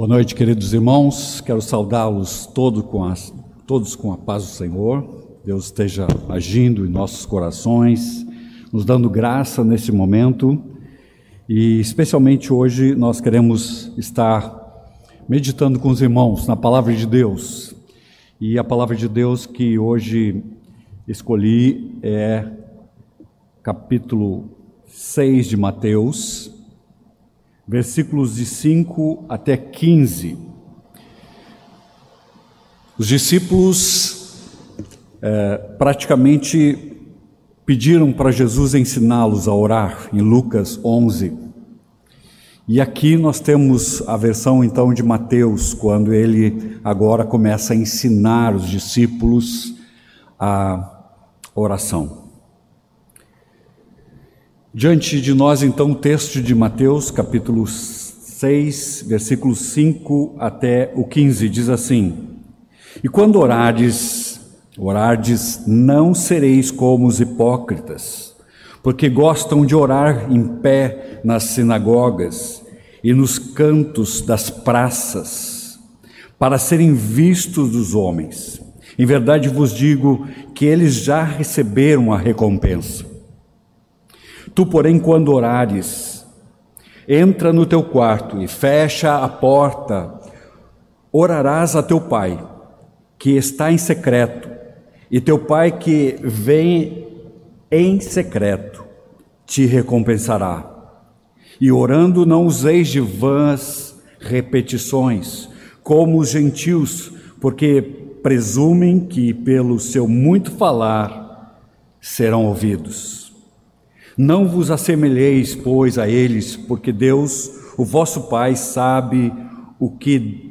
Boa noite, queridos irmãos. Quero saudá-los a, todos com a paz do Senhor. Deus esteja agindo em nossos corações, nos dando graça nesse momento. E especialmente hoje nós queremos estar meditando com os irmãos na palavra de Deus. E a palavra de Deus que hoje escolhi é capítulo 6 de Mateus versículos de 5 até 15. Os discípulos é, praticamente pediram para Jesus ensiná-los a orar, em Lucas 11. E aqui nós temos a versão então de Mateus, quando ele agora começa a ensinar os discípulos a oração. Diante de nós, então, o texto de Mateus, capítulo 6, versículos 5 até o 15, diz assim: E quando orardes, orardes, não sereis como os hipócritas, porque gostam de orar em pé nas sinagogas e nos cantos das praças, para serem vistos dos homens. Em verdade vos digo que eles já receberam a recompensa. Tu, porém, quando orares, entra no teu quarto e fecha a porta, orarás a teu pai, que está em secreto, e teu pai que vem em secreto te recompensará. E orando, não useis de vãs repetições, como os gentios, porque presumem que pelo seu muito falar serão ouvidos. Não vos assemelheis, pois, a eles, porque Deus, o vosso Pai, sabe o que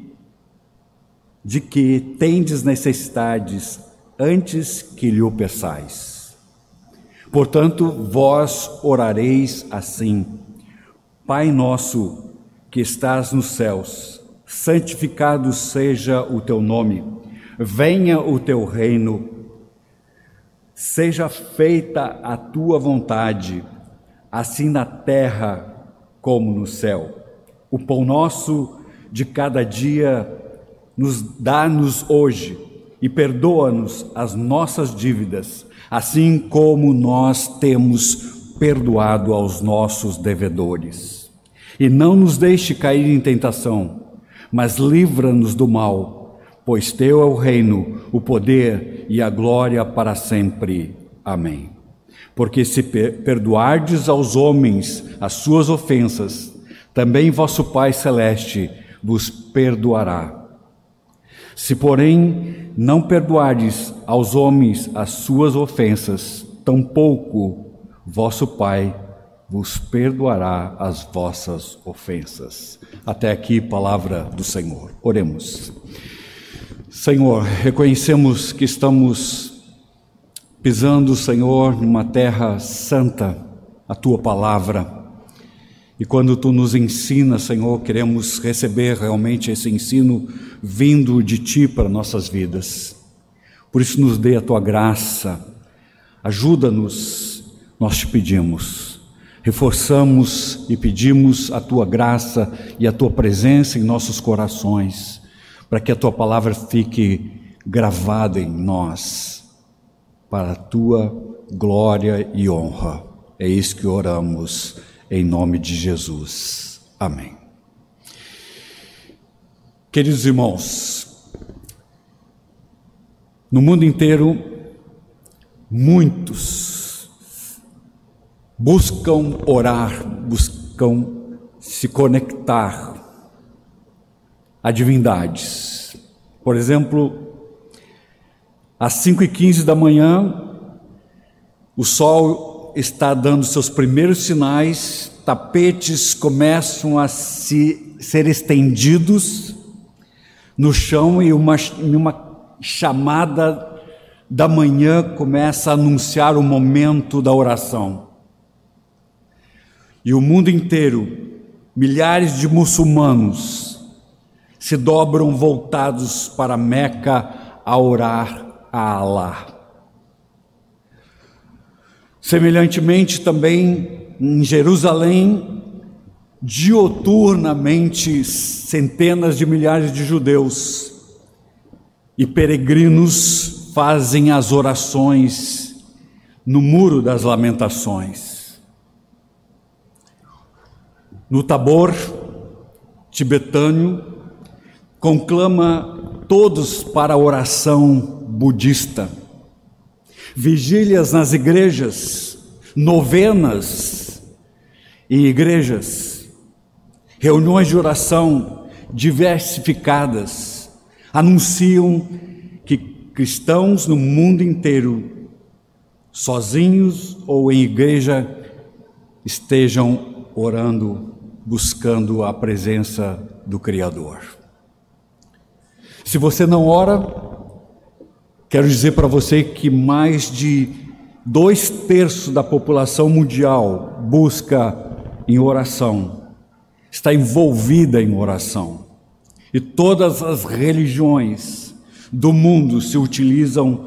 de que tendes necessidades antes que lhe o peçais. Portanto, vós orareis assim: Pai nosso que estás nos céus, santificado seja o teu nome, venha o teu reino Seja feita a tua vontade, assim na terra como no céu. O pão nosso de cada dia nos dá-nos hoje e perdoa-nos as nossas dívidas, assim como nós temos perdoado aos nossos devedores. E não nos deixe cair em tentação, mas livra-nos do mal pois teu é o reino, o poder e a glória para sempre. Amém. Porque se perdoardes aos homens as suas ofensas, também vosso Pai celeste vos perdoará. Se, porém, não perdoardes aos homens as suas ofensas, tampouco vosso Pai vos perdoará as vossas ofensas. Até aqui, palavra do Senhor. Oremos. Senhor, reconhecemos que estamos pisando, Senhor, numa terra santa, a tua palavra. E quando tu nos ensina, Senhor, queremos receber realmente esse ensino vindo de ti para nossas vidas. Por isso, nos dê a tua graça, ajuda-nos, nós te pedimos. Reforçamos e pedimos a tua graça e a tua presença em nossos corações para que a tua palavra fique gravada em nós, para a tua glória e honra. É isso que oramos em nome de Jesus. Amém. Queridos irmãos, no mundo inteiro, muitos buscam orar, buscam se conectar a divindades. Por exemplo, às 5 e 15 da manhã, o sol está dando seus primeiros sinais, tapetes começam a se, ser estendidos no chão e uma, uma chamada da manhã começa a anunciar o momento da oração. E o mundo inteiro, milhares de muçulmanos, se dobram voltados para Meca a orar a Alá. Semelhantemente, também em Jerusalém, dioturnamente centenas de milhares de judeus e peregrinos fazem as orações no Muro das Lamentações. No Tabor tibetâneo, conclama todos para a oração budista. Vigílias nas igrejas, novenas em igrejas, reuniões de oração diversificadas anunciam que cristãos no mundo inteiro, sozinhos ou em igreja, estejam orando, buscando a presença do Criador. Se você não ora, quero dizer para você que mais de dois terços da população mundial busca em oração, está envolvida em oração. E todas as religiões do mundo se utilizam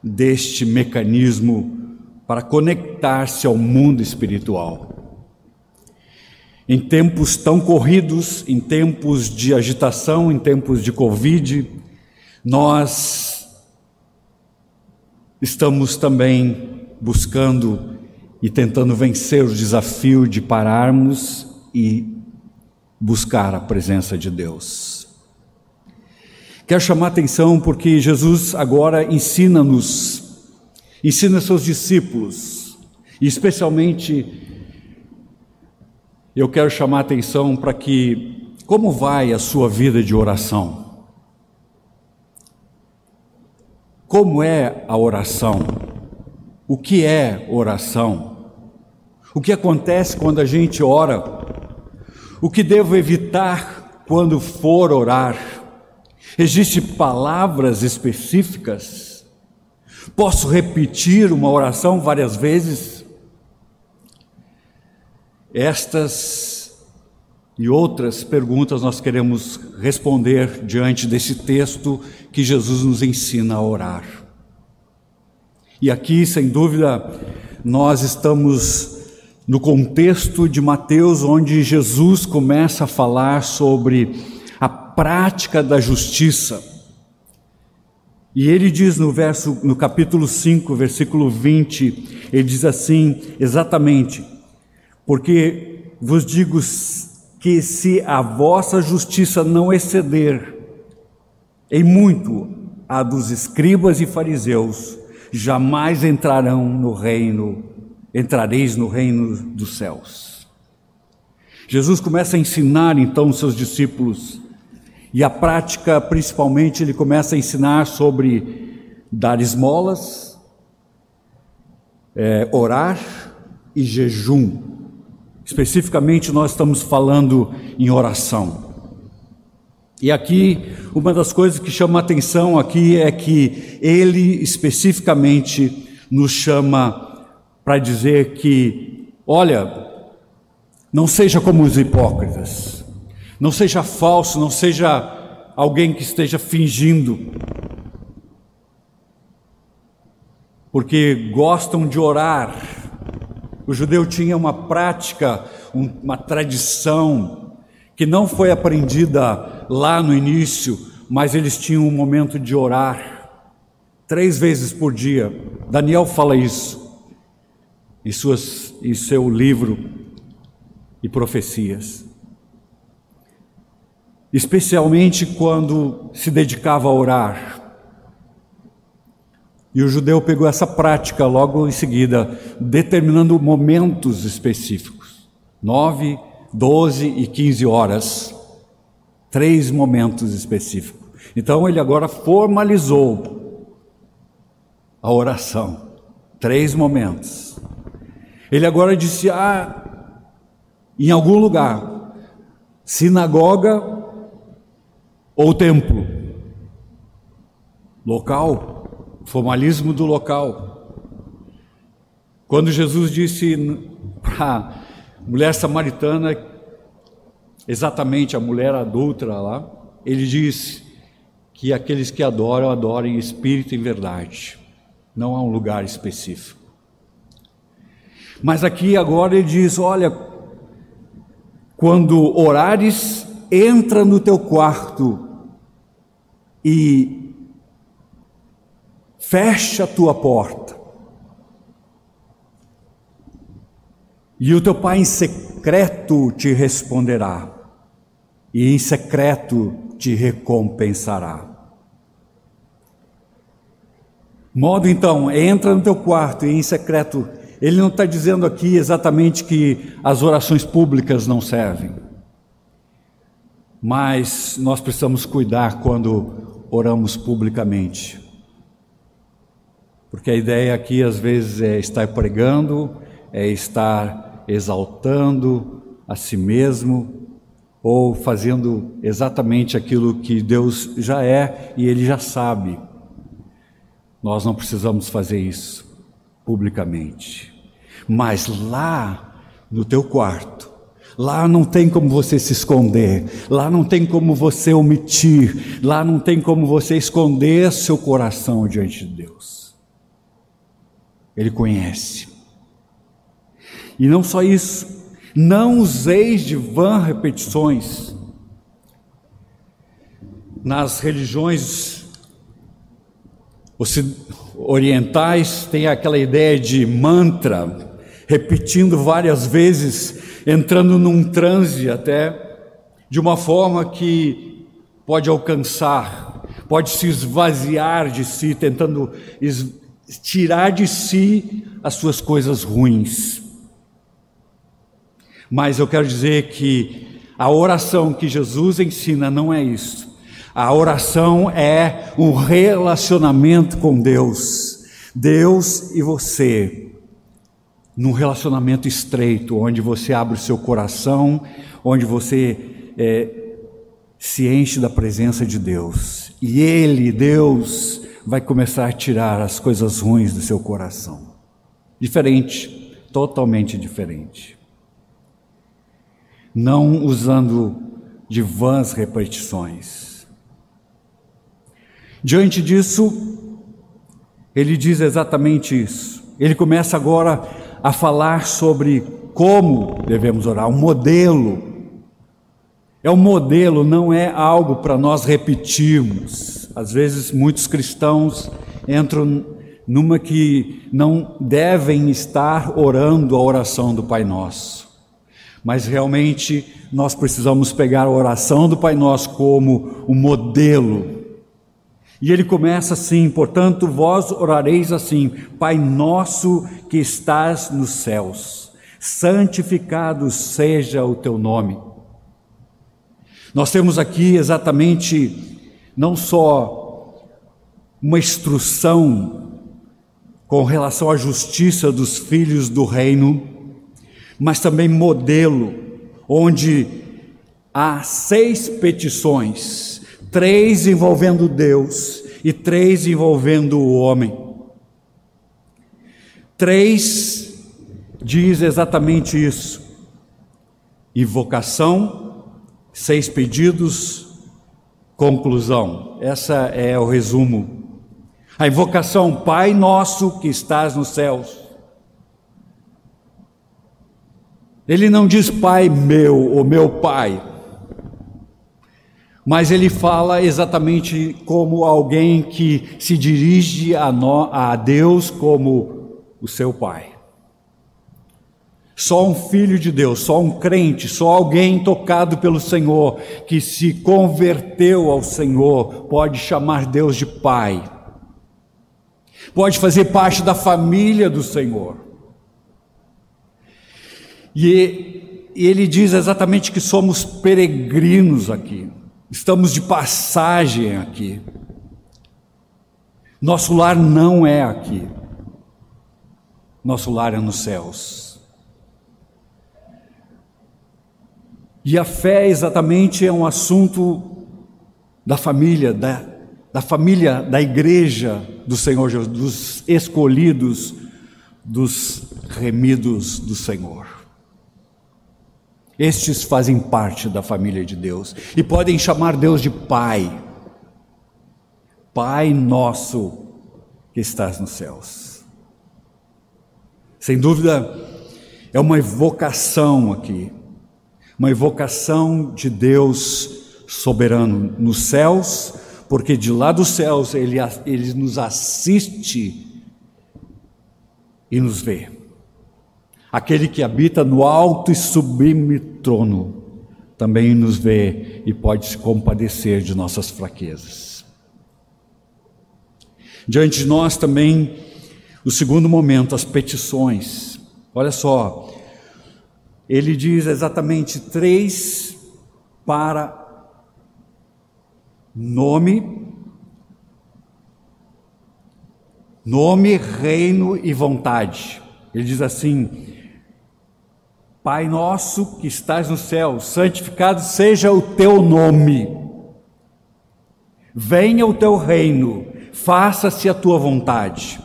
deste mecanismo para conectar-se ao mundo espiritual. Em tempos tão corridos, em tempos de agitação, em tempos de Covid, nós estamos também buscando e tentando vencer o desafio de pararmos e buscar a presença de Deus. Quero chamar atenção porque Jesus agora ensina-nos, ensina seus discípulos, especialmente eu quero chamar a atenção para que, como vai a sua vida de oração? Como é a oração? O que é oração? O que acontece quando a gente ora? O que devo evitar quando for orar? Existem palavras específicas? Posso repetir uma oração várias vezes? Estas e outras perguntas nós queremos responder diante desse texto que Jesus nos ensina a orar. E aqui, sem dúvida, nós estamos no contexto de Mateus, onde Jesus começa a falar sobre a prática da justiça. E ele diz no verso no capítulo 5, versículo 20, ele diz assim, exatamente: porque vos digo que se a vossa justiça não exceder em muito a dos escribas e fariseus, jamais entrarão no reino, entrareis no reino dos céus. Jesus começa a ensinar então os seus discípulos, e a prática, principalmente, ele começa a ensinar sobre dar esmolas, é, orar e jejum. Especificamente, nós estamos falando em oração. E aqui, uma das coisas que chama atenção aqui é que ele especificamente nos chama para dizer que, olha, não seja como os hipócritas, não seja falso, não seja alguém que esteja fingindo, porque gostam de orar, o judeu tinha uma prática, uma tradição que não foi aprendida lá no início, mas eles tinham um momento de orar três vezes por dia. Daniel fala isso em, suas, em seu livro e profecias. Especialmente quando se dedicava a orar. E o judeu pegou essa prática logo em seguida, determinando momentos específicos: nove, doze e quinze horas. Três momentos específicos. Então ele agora formalizou a oração. Três momentos. Ele agora disse: ah, em algum lugar, sinagoga ou templo, local formalismo do local. Quando Jesus disse para a mulher samaritana, exatamente a mulher adulta lá, ele disse que aqueles que adoram, adorem em espírito e em verdade. Não há um lugar específico. Mas aqui agora ele diz: olha, Quando orares, entra no teu quarto e fecha a tua porta. E o teu pai em secreto te responderá, e em secreto te recompensará. Modo então, entra no teu quarto e em secreto. Ele não está dizendo aqui exatamente que as orações públicas não servem. Mas nós precisamos cuidar quando oramos publicamente. Porque a ideia aqui às vezes é estar pregando, é estar exaltando a si mesmo, ou fazendo exatamente aquilo que Deus já é e Ele já sabe. Nós não precisamos fazer isso publicamente. Mas lá no teu quarto, lá não tem como você se esconder, lá não tem como você omitir, lá não tem como você esconder seu coração diante de Deus. Ele conhece. E não só isso, não useis de vã repetições. Nas religiões orientais têm aquela ideia de mantra, repetindo várias vezes, entrando num transe até, de uma forma que pode alcançar, pode se esvaziar de si, tentando tirar de si as suas coisas ruins. Mas eu quero dizer que a oração que Jesus ensina não é isso. A oração é um relacionamento com Deus. Deus e você, num relacionamento estreito, onde você abre o seu coração, onde você é, se enche da presença de Deus. E Ele, Deus, vai começar a tirar as coisas ruins do seu coração. Diferente, totalmente diferente. Não usando de vãs repetições Diante disso, ele diz exatamente isso. Ele começa agora a falar sobre como devemos orar, um modelo. É um modelo, não é algo para nós repetirmos. Às vezes muitos cristãos entram numa que não devem estar orando a oração do Pai Nosso. Mas realmente nós precisamos pegar a oração do Pai Nosso como o um modelo e ele começa assim: portanto, vós orareis assim, Pai nosso que estás nos céus, santificado seja o teu nome. Nós temos aqui exatamente não só uma instrução com relação à justiça dos filhos do reino, mas também modelo, onde há seis petições três envolvendo Deus e três envolvendo o homem. Três diz exatamente isso. Invocação, seis pedidos, conclusão. Essa é o resumo. A invocação, Pai nosso que estás nos céus. Ele não diz Pai meu ou meu Pai mas ele fala exatamente como alguém que se dirige a, no, a Deus como o seu Pai. Só um filho de Deus, só um crente, só alguém tocado pelo Senhor, que se converteu ao Senhor, pode chamar Deus de Pai, pode fazer parte da família do Senhor. E ele diz exatamente que somos peregrinos aqui. Estamos de passagem aqui. Nosso lar não é aqui. Nosso lar é nos céus. E a fé exatamente é um assunto da família, da, da família da igreja do Senhor Jesus, dos escolhidos, dos remidos do Senhor. Estes fazem parte da família de Deus e podem chamar Deus de Pai. Pai nosso que estás nos céus. Sem dúvida, é uma evocação aqui, uma evocação de Deus soberano nos céus, porque de lá dos céus ele, ele nos assiste e nos vê. Aquele que habita no alto e sublime trono também nos vê e pode se compadecer de nossas fraquezas. Diante de nós também, o segundo momento, as petições. Olha só, ele diz exatamente três para nome, nome, reino e vontade. Ele diz assim: Pai nosso que estás no céu, santificado seja o teu nome. Venha o teu reino, faça-se a tua vontade.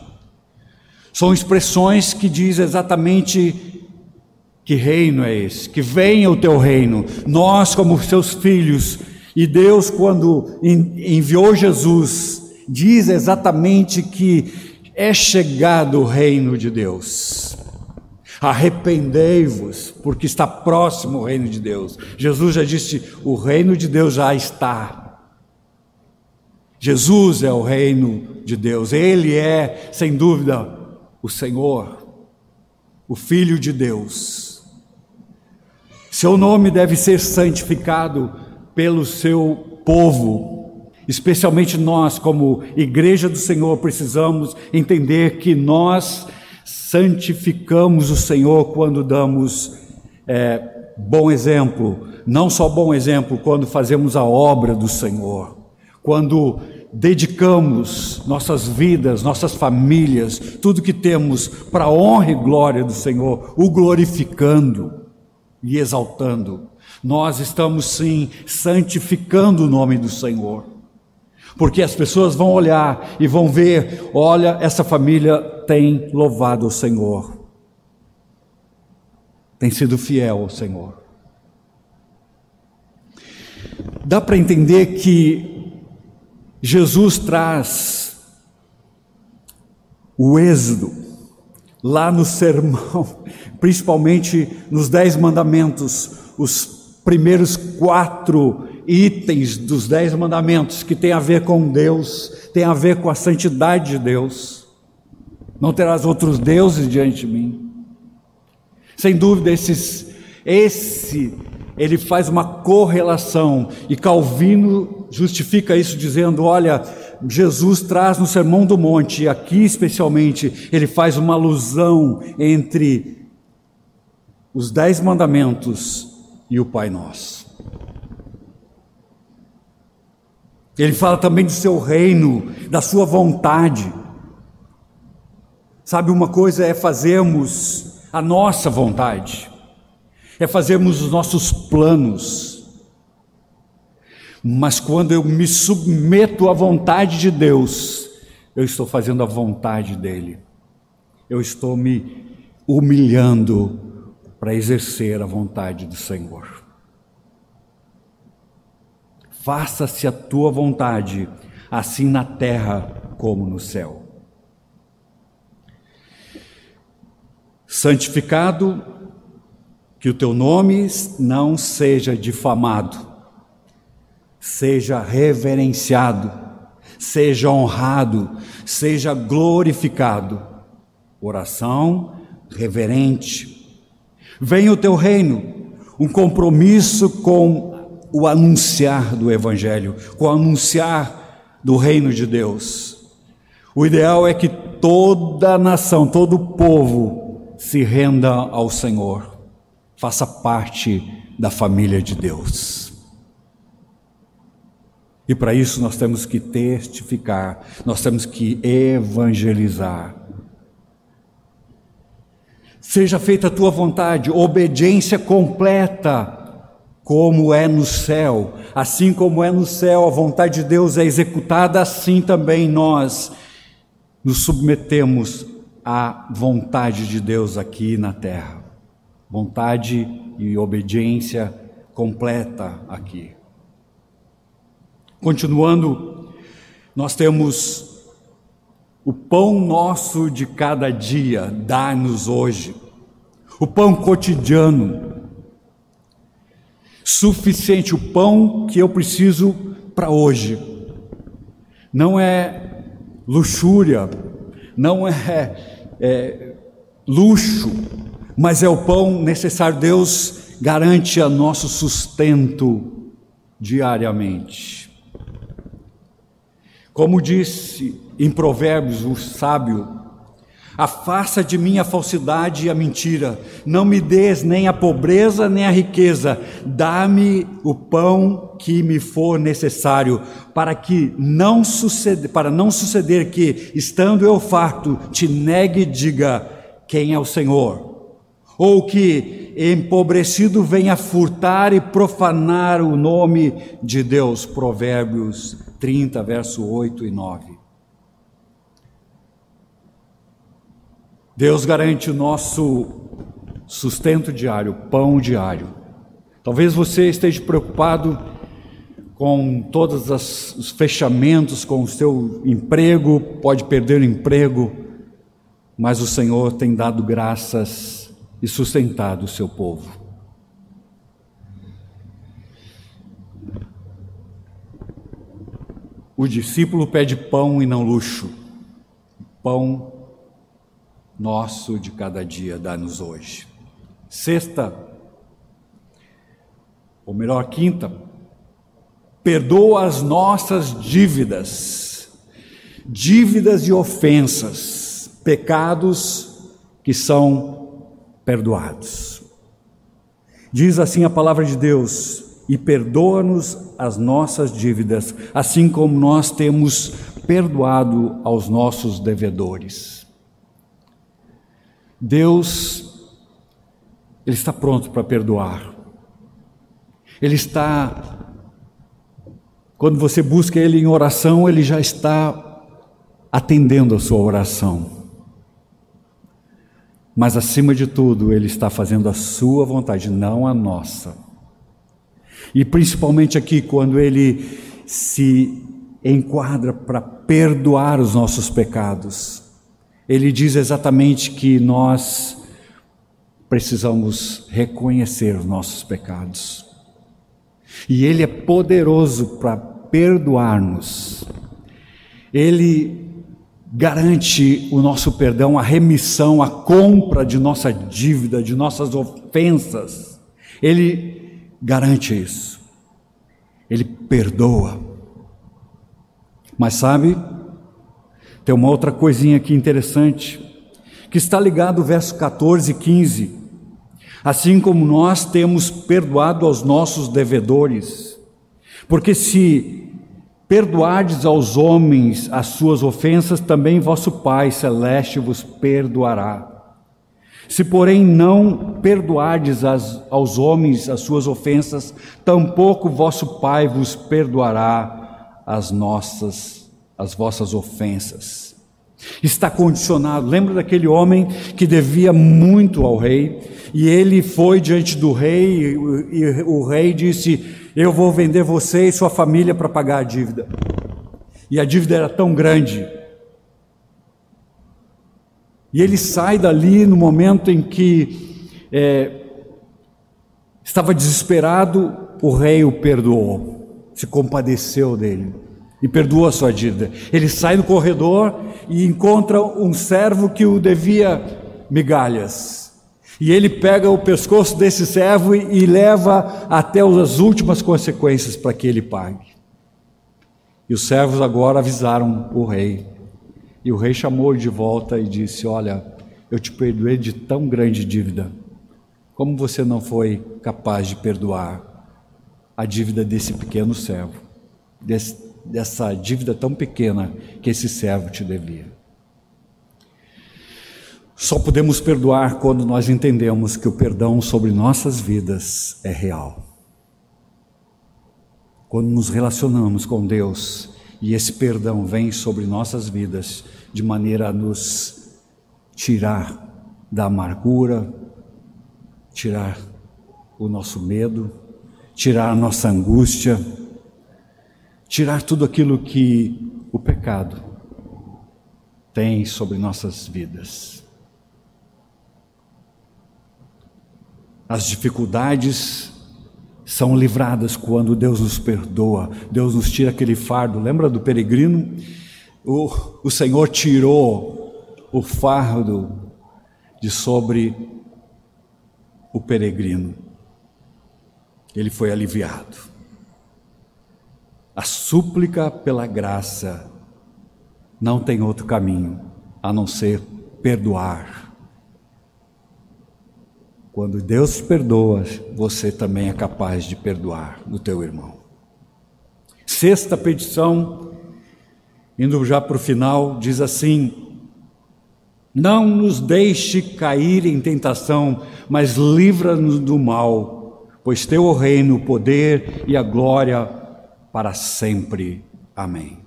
São expressões que diz exatamente que reino é esse, que venha o teu reino. Nós, como seus filhos, e Deus, quando enviou Jesus, diz exatamente que é chegado o reino de Deus. Arrependei-vos, porque está próximo o reino de Deus. Jesus já disse: o reino de Deus já está. Jesus é o reino de Deus, Ele é, sem dúvida, o Senhor, o Filho de Deus. Seu nome deve ser santificado pelo seu povo, especialmente nós, como Igreja do Senhor, precisamos entender que nós santificamos o Senhor quando damos é, bom exemplo, não só bom exemplo, quando fazemos a obra do Senhor, quando dedicamos nossas vidas, nossas famílias, tudo que temos para a honra e glória do Senhor, o glorificando e exaltando. Nós estamos sim santificando o nome do Senhor. Porque as pessoas vão olhar e vão ver: olha, essa família tem louvado o Senhor, tem sido fiel ao Senhor. Dá para entender que Jesus traz o êxodo lá no sermão, principalmente nos Dez Mandamentos, os primeiros quatro itens dos Dez Mandamentos que tem a ver com Deus, tem a ver com a santidade de Deus. Não terás outros deuses diante de mim. Sem dúvida, esses, esse, ele faz uma correlação, e Calvino justifica isso dizendo: olha, Jesus traz no Sermão do Monte, e aqui especialmente, ele faz uma alusão entre os Dez Mandamentos e o Pai Nosso. Ele fala também do seu reino, da sua vontade. Sabe, uma coisa é fazermos a nossa vontade, é fazermos os nossos planos. Mas quando eu me submeto à vontade de Deus, eu estou fazendo a vontade dele. Eu estou me humilhando para exercer a vontade do Senhor. Faça-se a tua vontade, assim na terra como no céu. Santificado, que o teu nome não seja difamado, seja reverenciado, seja honrado, seja glorificado. Oração reverente. Venha o teu reino, um compromisso com o anunciar do Evangelho, com o anunciar do reino de Deus. O ideal é que toda a nação, todo o povo se renda ao Senhor, faça parte da família de Deus. E para isso nós temos que testificar, nós temos que evangelizar. Seja feita a tua vontade, obediência completa como é no céu. Assim como é no céu, a vontade de Deus é executada, assim também nós nos submetemos à vontade de Deus aqui na terra. Vontade e obediência completa aqui. Continuando, nós temos o pão nosso de cada dia, dá-nos hoje. O pão cotidiano, suficiente, o pão que eu preciso para hoje. Não é luxúria, não é, é luxo, mas é o pão necessário. Deus garante a nosso sustento diariamente. Como disse em Provérbios o sábio, Afasta de mim a falsidade e a mentira. Não me des nem a pobreza nem a riqueza. Dá-me o pão que me for necessário, para que não suceda, para não suceder que, estando eu farto, te negue e diga quem é o Senhor. Ou que empobrecido venha furtar e profanar o nome de Deus. Provérbios 30, verso 8 e 9. Deus garante o nosso sustento diário, pão diário. Talvez você esteja preocupado com todos os fechamentos, com o seu emprego, pode perder o emprego, mas o Senhor tem dado graças e sustentado o seu povo. O discípulo pede pão e não luxo, pão nosso de cada dia dá-nos hoje. Sexta, ou melhor, quinta, perdoa as nossas dívidas, dívidas e ofensas, pecados que são perdoados. Diz assim a palavra de Deus: e perdoa-nos as nossas dívidas, assim como nós temos perdoado aos nossos devedores. Deus, Ele está pronto para perdoar. Ele está, quando você busca Ele em oração, Ele já está atendendo a sua oração. Mas acima de tudo, Ele está fazendo a sua vontade, não a nossa. E principalmente aqui, quando Ele se enquadra para perdoar os nossos pecados ele diz exatamente que nós precisamos reconhecer os nossos pecados. E Ele é poderoso para perdoar-nos. Ele garante o nosso perdão, a remissão, a compra de nossa dívida, de nossas ofensas. Ele garante isso. Ele perdoa. Mas sabe, tem uma outra coisinha aqui interessante, que está ligado ao verso 14 e 15. Assim como nós temos perdoado aos nossos devedores, porque se perdoardes aos homens as suas ofensas, também vosso Pai celeste vos perdoará. Se, porém, não perdoardes as, aos homens as suas ofensas, tampouco vosso Pai vos perdoará as nossas as vossas ofensas. Está condicionado. Lembra daquele homem que devia muito ao rei e ele foi diante do rei e, o rei disse: Eu vou vender você e sua família para pagar a dívida. E a dívida era tão grande. E ele sai dali no momento em que é, estava desesperado, o rei o perdoou, se compadeceu dele e perdoa a sua dívida. Ele sai no corredor e encontra um servo que o devia migalhas. E ele pega o pescoço desse servo e, leva até as últimas consequências para que ele pague. E os servos agora avisaram o rei. E o rei chamou-lhe de volta e disse: Olha, eu te perdoei de tão grande dívida. Como você não foi capaz de perdoar a dívida desse pequeno servo, desse dessa dívida tão pequena que esse servo te devia. Só podemos perdoar quando nós entendemos que o perdão sobre nossas vidas é real. Quando nos relacionamos com Deus e esse perdão vem sobre nossas vidas de maneira a nos tirar da amargura, tirar o nosso medo, tirar a nossa angústia, tirar tudo aquilo que o pecado tem sobre nossas vidas. As dificuldades são livradas quando Deus nos perdoa, Deus nos tira aquele fardo. Lembra do peregrino? O, o Senhor tirou o fardo de sobre o peregrino. Ele foi aliviado. A súplica pela graça não tem outro caminho a não ser perdoar. Quando Deus perdoa, você também é capaz de perdoar o teu irmão. Sexta petição, indo já para o final, diz assim: Não nos deixe cair em tentação, mas livra-nos do mal, pois teu o reino, o poder e a glória para sempre. Amém.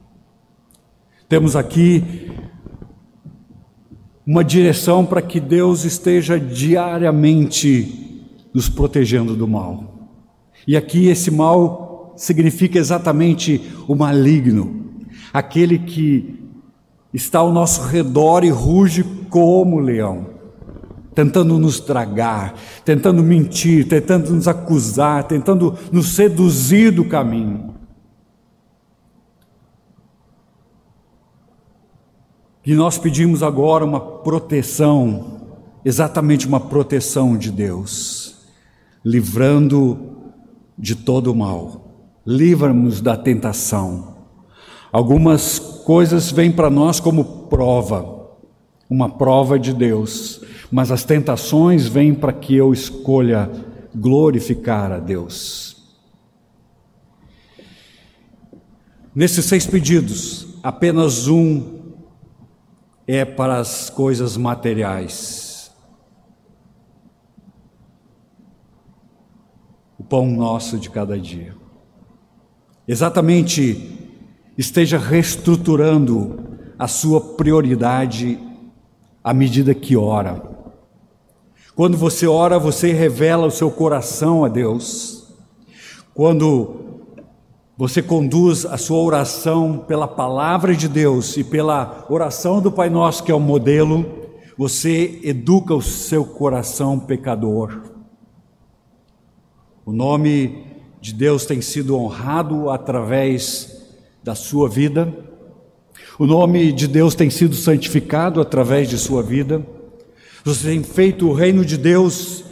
Temos aqui uma direção para que Deus esteja diariamente nos protegendo do mal. E aqui esse mal significa exatamente o maligno, aquele que está ao nosso redor e ruge como leão, tentando nos tragar, tentando mentir, tentando nos acusar, tentando nos seduzir do caminho. E nós pedimos agora uma proteção, exatamente uma proteção de Deus, livrando de todo o mal, livra-nos da tentação. Algumas coisas vêm para nós como prova, uma prova de Deus, mas as tentações vêm para que eu escolha glorificar a Deus. Nesses seis pedidos, apenas um é para as coisas materiais. O pão nosso de cada dia. Exatamente, esteja reestruturando a sua prioridade à medida que ora. Quando você ora, você revela o seu coração a Deus. Quando você conduz a sua oração pela palavra de Deus e pela oração do Pai Nosso, que é o modelo, você educa o seu coração pecador. O nome de Deus tem sido honrado através da sua vida, o nome de Deus tem sido santificado através de sua vida, você tem feito o reino de Deus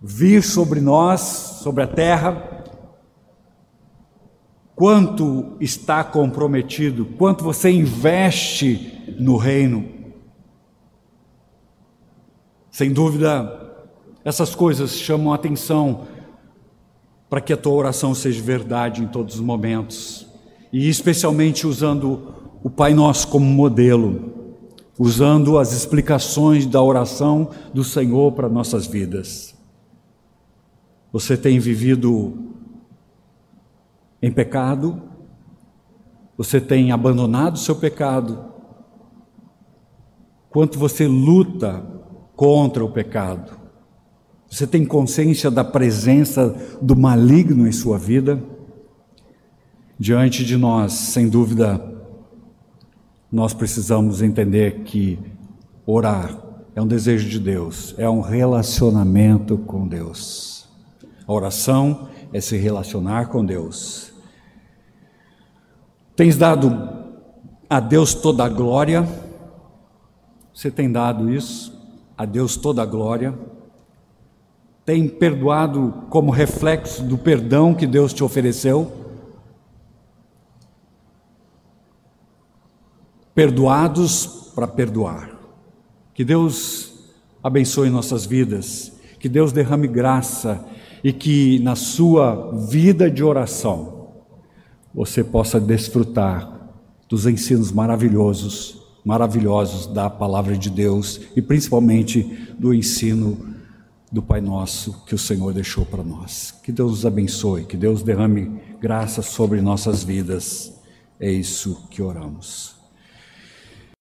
vir sobre nós, sobre a terra, quanto está comprometido, quanto você investe no reino. Sem dúvida, essas coisas chamam a atenção para que a tua oração seja verdade em todos os momentos, e especialmente usando o Pai Nosso como modelo, usando as explicações da oração do Senhor para nossas vidas. Você tem vivido em pecado, você tem abandonado seu pecado, quanto você luta contra o pecado. Você tem consciência da presença do maligno em sua vida? Diante de nós, sem dúvida, nós precisamos entender que orar é um desejo de Deus, é um relacionamento com Deus. A oração é se relacionar com Deus. Tens dado a Deus toda a glória. Você tem dado isso, a Deus toda a glória. Tem perdoado como reflexo do perdão que Deus te ofereceu. Perdoados para perdoar. Que Deus abençoe nossas vidas, que Deus derrame graça e que na sua vida de oração você possa desfrutar dos ensinos maravilhosos, maravilhosos da palavra de Deus e principalmente do ensino do Pai Nosso que o Senhor deixou para nós. Que Deus nos abençoe, que Deus derrame graça sobre nossas vidas. É isso que oramos.